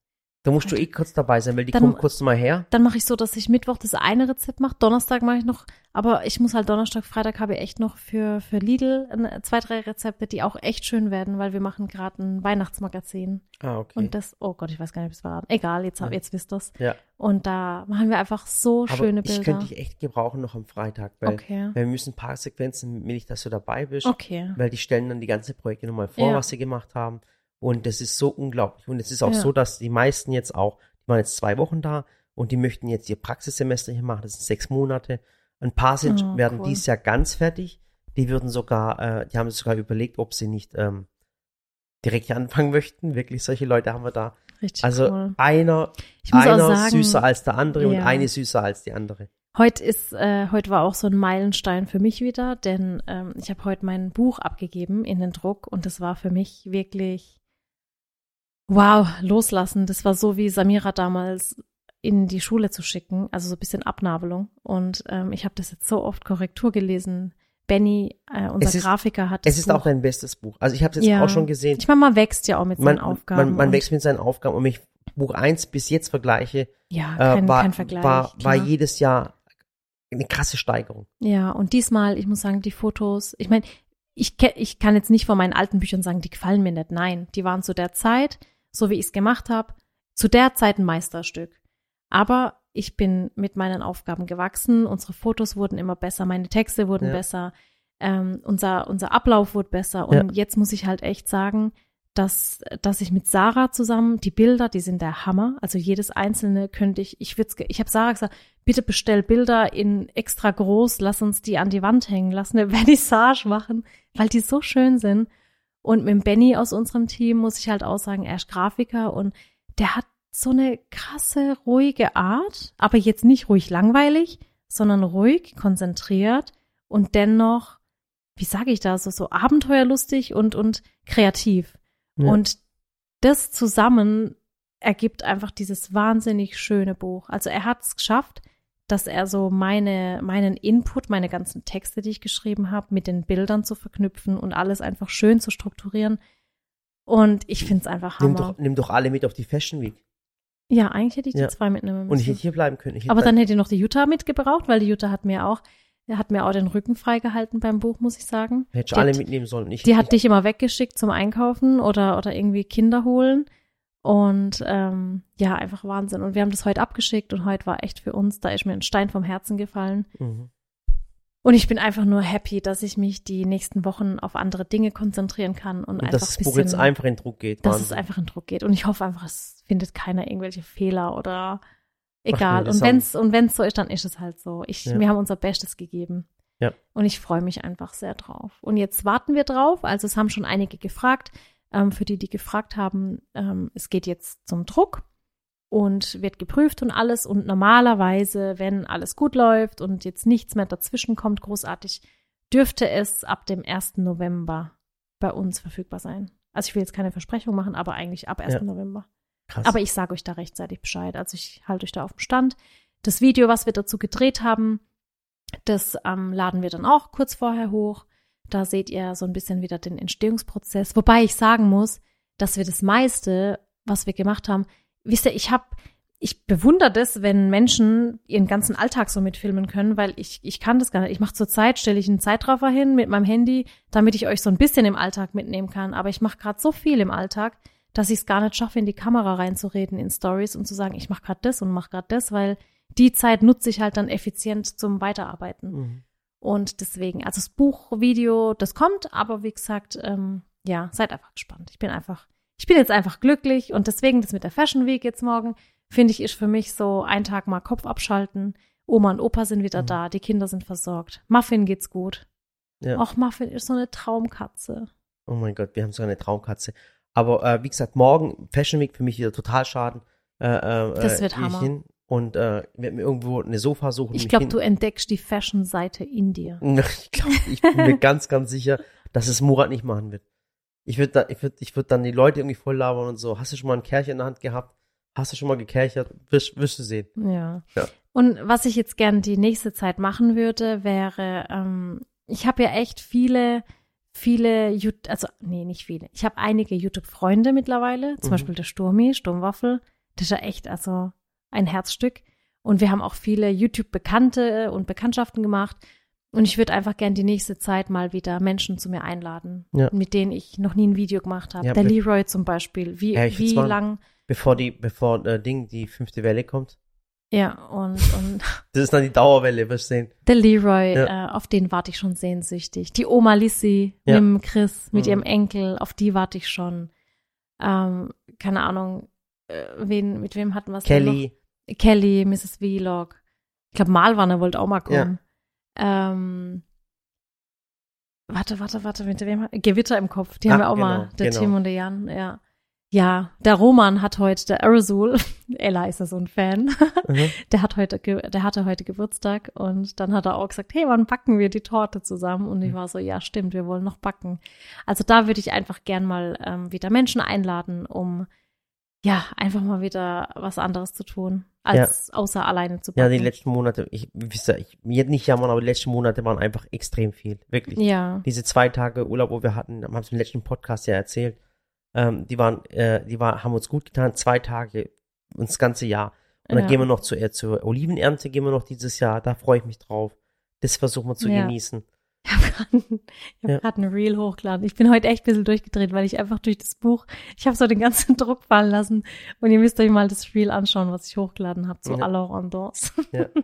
Da musst du eh kurz dabei sein, weil die Dann- kommen kurz mal her. Dann mache ich so, dass ich Mittwoch das eine Rezept mache, Donnerstag mache ich noch, aber ich muss halt Donnerstag, Freitag habe ich echt noch für, für Lidl äh, zwei, drei Rezepte, die auch echt schön werden, weil wir machen gerade ein Weihnachtsmagazin. Ah, okay. Und das, oh Gott, ich weiß gar nicht, ob es verraten. Egal, jetzt, hab, jetzt wisst ihr's. ja. Und da machen wir einfach so Aber schöne ich Bilder. könnte dich echt gebrauchen noch am Freitag, weil, Okay. weil wir müssen ein paar Sequenzen, will ich, dass du dabei bist. Okay. Weil die stellen dann die ganze Projekte nochmal vor, Ja. was sie gemacht haben. Und das ist so unglaublich. Und es ist auch Ja. so, dass die meisten jetzt auch, die waren jetzt zwei Wochen da und die möchten jetzt ihr Praxissemester hier machen. Das sind sechs Monate. Ein paar sind, Oh, werden cool. dieses Jahr ganz fertig. Die würden sogar, äh, die haben sogar überlegt, ob sie nicht ähm, direkt hier anfangen möchten. Wirklich, solche Leute haben wir da. Richtig Also cool. einer, einer sagen, süßer als der andere und Ja. eine süßer als die andere. Heute ist, äh, heute war auch so ein Meilenstein für mich wieder, denn ähm, ich habe heute mein Buch abgegeben in den Druck und das war für mich wirklich wow, loslassen. Das war so wie Samira damals in die Schule zu schicken, also so ein bisschen Abnabelung. Und ähm, ich habe das jetzt so oft Korrektur gelesen. Benny, äh, unser ist- Grafiker, hat das Es ist Buch. auch dein bestes Buch. Also ich habe es jetzt Ja. auch schon gesehen. Ich meine, man wächst ja auch mit seinen man, Aufgaben. man, man wächst mit seinen Aufgaben und wenn ich Buch 1 bis jetzt vergleiche, Ja, äh, kein, war, kein Vergleich. war, war jedes Jahr eine krasse Steigerung. Ja, und diesmal, ich muss sagen, die Fotos, ich meine, ich, ich kann jetzt nicht von meinen alten Büchern sagen, die gefallen mir nicht. Nein, die waren zu der Zeit, so wie ich es gemacht habe, zu der Zeit ein Meisterstück. Aber ich bin mit meinen Aufgaben gewachsen, unsere Fotos wurden immer besser, meine Texte wurden Ja. besser, ähm, unser, unser Ablauf wurde besser. Und Ja. jetzt muss ich halt echt sagen, dass, dass ich mit Sarah zusammen, die Bilder, die sind der Hammer. Also jedes einzelne könnte ich, ich würde ich habe Sarah gesagt, bitte bestell Bilder in extra groß, lass uns die an die Wand hängen, lass eine Vernissage machen, weil die so schön sind. Und mit Benny aus unserem Team muss ich halt auch sagen, er ist Grafiker und der hat so eine krasse, ruhige Art, aber jetzt nicht ruhig langweilig, sondern ruhig, konzentriert und dennoch, wie sage ich da, so, so abenteuerlustig und, und kreativ. Ja. Und das zusammen ergibt einfach dieses wahnsinnig schöne Buch. Also er hat es geschafft, dass er so meine, meinen Input, meine ganzen Texte, die ich geschrieben habe, mit den Bildern zu verknüpfen und alles einfach schön zu strukturieren. Und ich finde es einfach Nimm Hammer. doch, nimm doch alle mit auf die Fashion Week. Ja, eigentlich hätte ich die Ja. zwei mitnehmen müssen. Und ich hätte hier bleiben können. Aber bleiben- dann hätte ich noch die Jutta mitgebraucht, weil die Jutta hat mir auch, er hat mir auch den Rücken freigehalten beim Buch, muss ich sagen. hätte ich alle hat- mitnehmen sollen. Ich, Die hat ich, dich immer weggeschickt zum Einkaufen oder, oder irgendwie Kinder holen. Und ähm, ja, einfach Wahnsinn. Und wir haben das heute abgeschickt und heute war echt für uns, da ist mir ein Stein vom Herzen gefallen. Mhm. Und ich bin einfach nur happy, dass ich mich die nächsten Wochen auf andere Dinge konzentrieren kann und, Und einfach dass das Buch jetzt einfach in Druck geht. dass es Wahnsinn. einfach in Druck geht. Und ich hoffe einfach, es findet keiner irgendwelche Fehler oder egal. das und wenn's und wenn's so ist, dann ist es halt so. Ich, Ja. Wir haben unser Bestes gegeben. Ja. Und ich freue mich einfach sehr drauf. Und jetzt warten wir drauf. Also es haben schon einige gefragt. Ähm, für die, die gefragt haben, ähm, es geht jetzt zum Druck und wird geprüft und alles. Und normalerweise, wenn alles gut läuft und jetzt nichts mehr dazwischen kommt, großartig, dürfte es ab dem 1. November bei uns verfügbar sein. Also ich will jetzt keine Versprechung machen, aber eigentlich ab 1. Ja. November. Krass. Aber ich sage euch da rechtzeitig Bescheid. Also ich halte euch da auf dem Stand. das Video, was wir dazu gedreht haben, das ähm, laden wir dann auch kurz vorher hoch. Da seht ihr so ein bisschen wieder den Entstehungsprozess. Wobei ich sagen muss, dass wir das meiste, was wir gemacht haben, wisst ihr, ich habe ich bewundere das, wenn Menschen ihren ganzen Alltag so mitfilmen können, weil ich, ich kann das gar nicht. Ich mache zurzeit, stelle ich einen Zeitraffer hin mit meinem Handy, damit ich euch so ein bisschen im Alltag mitnehmen kann. Aber ich mache gerade so viel im Alltag, dass ich es gar nicht schaffe, in die Kamera reinzureden in Stories und zu sagen, ich mache gerade das und mache gerade das, weil die Zeit nutze ich halt dann effizient zum Weiterarbeiten. Mhm. Und deswegen, also das Buchvideo, das kommt, aber wie gesagt, ähm, ja, seid einfach gespannt. Ich bin einfach, ich bin jetzt einfach glücklich und deswegen das mit der Fashion Week jetzt morgen finde ich, ist für mich so ein Tag mal Kopf abschalten. Oma und Opa sind wieder mhm. da, die Kinder sind versorgt. Muffin geht's gut. Ja. Och, Muffin ist so eine Traumkatze. Oh mein Gott, wir haben so eine Traumkatze. Aber äh, wie gesagt, morgen Fashion Week für mich wieder total schaden. Äh, äh, das wird Hammer. Hin und äh, werde mir irgendwo eine Sofa suchen. Ich glaube, du entdeckst die Fashion-Seite in dir. ich glaube, ich bin mir ganz, ganz sicher, dass es Murat nicht machen wird. Ich würde ich würde, ich würde dann die Leute irgendwie voll labern und so. Hast du schon mal ein Kercher in der Hand gehabt? Hast du schon mal gekerchert? Wirst, wirst du sehen. Ja. ja. Und was ich jetzt gern die nächste Zeit machen würde, wäre, ähm, ich habe ja echt viele, viele, also nee, nicht viele. Ich habe einige YouTube-Freunde mittlerweile, zum mhm. Beispiel der Sturmi, Sturmwaffel. Das ist ja echt also ein Herzstück. Und wir haben auch viele YouTube-Bekannte und Bekanntschaften gemacht. Und ich würde einfach gern die nächste Zeit mal wieder Menschen zu mir einladen, ja. mit denen ich noch nie ein Video gemacht habe. Ja, der Leroy zum Beispiel. Wie, ja, wie lang bevor die, bevor äh, Ding, die fünfte Welle kommt. Ja, und, und Das ist dann die Dauerwelle, wirst du sehen. Der Leroy, äh, auf den warte ich schon sehnsüchtig. Die Oma Lissy mit dem Chris, mit mhm. ihrem Enkel, auf die warte ich schon. Ähm, keine Ahnung, äh, wen, mit wem hatten wir es Kelly. Kelly, Mrs. Vlog. Ich glaube, Malwanne wollte auch mal kommen. Ja. Ähm, warte, warte, warte, mit wem? Gewitter im Kopf, die Ach, haben wir auch genau, mal. Der genau. Tim und der Jan, ja. Ja, der Roman hat heute, der Aerosol, Ella ist ja so ein Fan, mhm. der hat heute, der hatte heute Geburtstag und dann hat er auch gesagt, hey, wann backen wir die Torte zusammen? Und ich mhm. war so, ja, stimmt, wir wollen noch backen. Also da würde ich einfach gern mal ähm, wieder Menschen einladen, um ja, einfach mal wieder was anderes zu tun, als ja. außer alleine zu backen. Ja, die letzten Monate, ich wisst ich jetzt nicht jammern, aber die letzten Monate waren einfach extrem viel, wirklich. Ja. Diese zwei Tage Urlaub, wo wir hatten, haben es im letzten Podcast ja erzählt, ähm, die waren, äh, die war, haben uns gut getan, zwei Tage, uns das ganze Jahr. Und dann ja. gehen wir noch zu, äh, zur Olivenernte, gehen wir noch dieses Jahr, da freue ich mich drauf. Das versuchen wir zu ja. genießen. Ich habe gerade hab ja. ein Reel hochgeladen. Ich bin heute echt ein bisschen durchgedreht, weil ich einfach durch das Buch, ich habe so den ganzen Druck fallen lassen. Und ihr müsst euch mal das Reel anschauen, was ich hochgeladen habe, zu ja. Alors. Ja.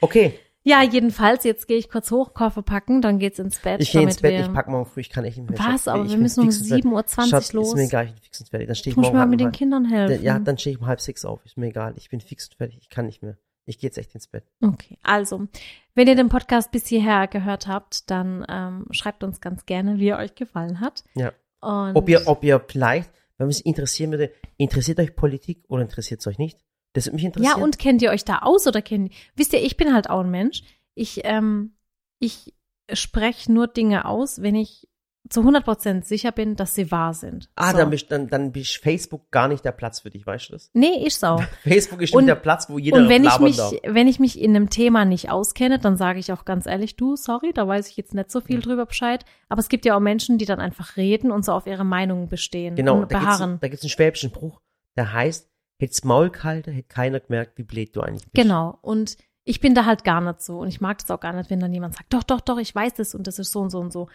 Okay, ja, jedenfalls, jetzt gehe ich kurz hoch, Koffer packen, dann geht's ins Bett. Ich gehe ins Bett, ich pack morgen früh, ich kann echt nicht mehr. Was, aber wir müssen um 7.20 Uhr los. ist mir egal, ich bin fix und fertig. Dann stehe ich morgen mal mit den Kindern helfen. Ja, dann stehe ich um halb sechs auf, ist mir egal. Ich bin fix und fertig, ich kann nicht mehr. Ich gehe jetzt echt ins Bett. Okay, also, wenn ihr den Podcast bis hierher gehört habt, dann ähm, schreibt uns ganz gerne, wie er euch gefallen hat. Ja. Und ob ihr, ob ihr vielleicht, wenn mich interessieren würde, interessiert euch Politik oder interessiert es euch nicht? Das würde mich interessieren. Ja, und kennt ihr euch da aus oder kennt Wisst ihr, ich bin halt auch ein Mensch ich, ähm, ich spreche nur Dinge aus, wenn ich zu 100% sicher bin, dass sie wahr sind. Ah, so. dann, bist, dann, dann bist Facebook gar nicht der Platz für dich, weißt du das? Nee, ich auch. Facebook ist und, der Platz, wo jeder Und wenn ich mich, darf. wenn ich mich in einem Thema nicht auskenne, dann sage ich auch ganz ehrlich, du, sorry, da weiß ich jetzt nicht so viel ja. drüber Bescheid. Aber es gibt ja auch Menschen, die dann einfach reden und so auf ihre Meinung bestehen genau, und beharren. Da gibt's einen schwäbischen Spruch, der heißt, hätt's Maul gehalten, hätte keiner gemerkt, wie blöd du eigentlich bist. Genau. Und ich bin da halt gar nicht so und ich mag das auch gar nicht, wenn dann jemand sagt, doch, doch, doch, ich weiß das und das ist so und so und so.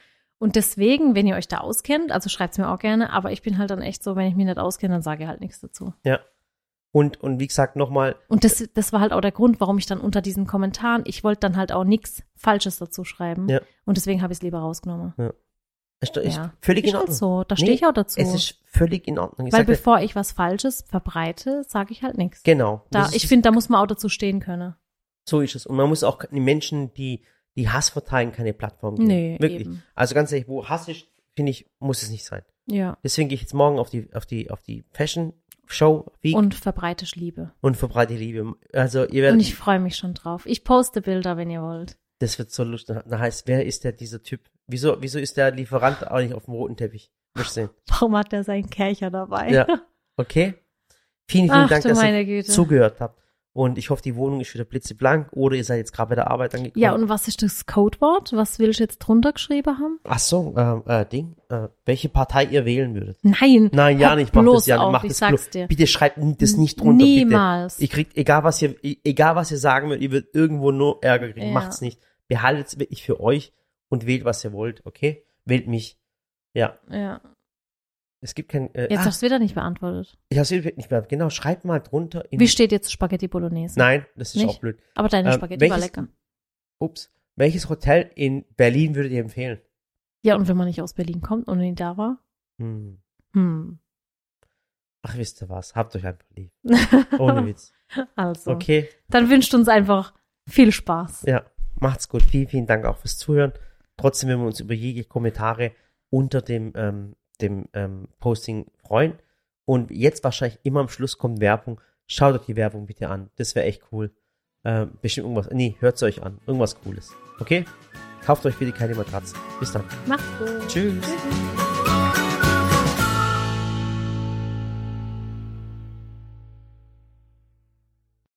Und deswegen, wenn ihr euch da auskennt, also schreibt's mir auch gerne, aber ich bin halt dann echt so, wenn ich mich nicht auskenne, dann sage ich halt nichts dazu. Ja. Und, und wie gesagt, nochmal. Und das, das war halt auch der Grund, warum ich dann unter diesen Kommentaren, ich wollte dann halt auch nichts Falsches dazu schreiben. Ja. Und deswegen habe ich es lieber rausgenommen. Ja. Ist, ist ja. völlig in halt Ordnung. so, da stehe nee, ich auch dazu. Es ist völlig in Ordnung. Ich Weil bevor ich was Falsches verbreite, sage ich halt nichts. Genau. Da, ich finde, da muss man auch dazu stehen können. So ist es. Und man muss auch die Menschen, die, die Hass verteilen, keine Plattform geben. Nee, Wirklich. Eben. Also ganz ehrlich, wo Hass ist, finde ich, muss es nicht sein. Ja. Deswegen gehe ich jetzt morgen auf die, auf die, auf die Fashion Show Week. Und verbreite Liebe. Und verbreite Liebe. Also ihr werdet. Und ich freue mich schon drauf. Ich poste Bilder, wenn ihr wollt. Das wird so lustig. Da heißt, wer ist der, dieser Typ? Wieso, wieso ist der Lieferant auch nicht auf dem roten Teppich? Muss sehen. Warum hat der seinen Kercher dabei? Ja. Okay. Vielen, vielen Ach, Dank, dass ihr Güte. zugehört habt. Und ich hoffe, die Wohnung ist wieder blitzeblank oder ihr seid jetzt gerade bei der Arbeit angekommen. Ja, und was ist das Codewort? Was will ich jetzt drunter geschrieben haben? Ach so, äh, äh, Ding, äh, welche Partei ihr wählen würdet. Nein. Nein, ja nicht, bloß das ja nicht, macht ich das sag's dir. Bitte schreibt das nicht drunter, Niemals. bitte. Ihr kriegt, egal was ihr, egal was ihr sagen würdet, ihr würdet irgendwo nur Ärger kriegen. Ja. Macht's nicht. Behaltet es wirklich für euch und wählt, was ihr wollt, okay? Wählt mich. Ja, Ja. Es gibt kein, äh, Jetzt ah, hast du wieder nicht beantwortet. ich hab's wirklich nicht mehr, genau, schreibt mal drunter. Wie steht jetzt Spaghetti Bolognese? Nein, das ist Nicht? auch blöd. Aber deine Ähm, Spaghetti war welches- lecker. Ups. Welches Hotel in Berlin würdet ihr empfehlen? Ja, und wenn man nicht aus Berlin kommt und nie da war? Hm. Hm. Ach, wisst ihr was? Habt euch einfach lieb. Ohne Witz. Also, Okay. dann wünscht uns einfach viel Spaß. Ja, macht's gut. Vielen, vielen Dank auch fürs Zuhören. Trotzdem würden wir uns über jede Kommentare unter dem, ähm, dem ähm, Posting freuen. Und jetzt wahrscheinlich immer am Schluss kommt Werbung. Schaut euch die Werbung bitte an. Das wäre echt cool. Ähm, bestimmt irgendwas. Nee, hört's euch an. Irgendwas Cooles. Okay? Kauft euch bitte keine Matratzen. Bis dann. Macht's gut. Tschüss. Tschüss.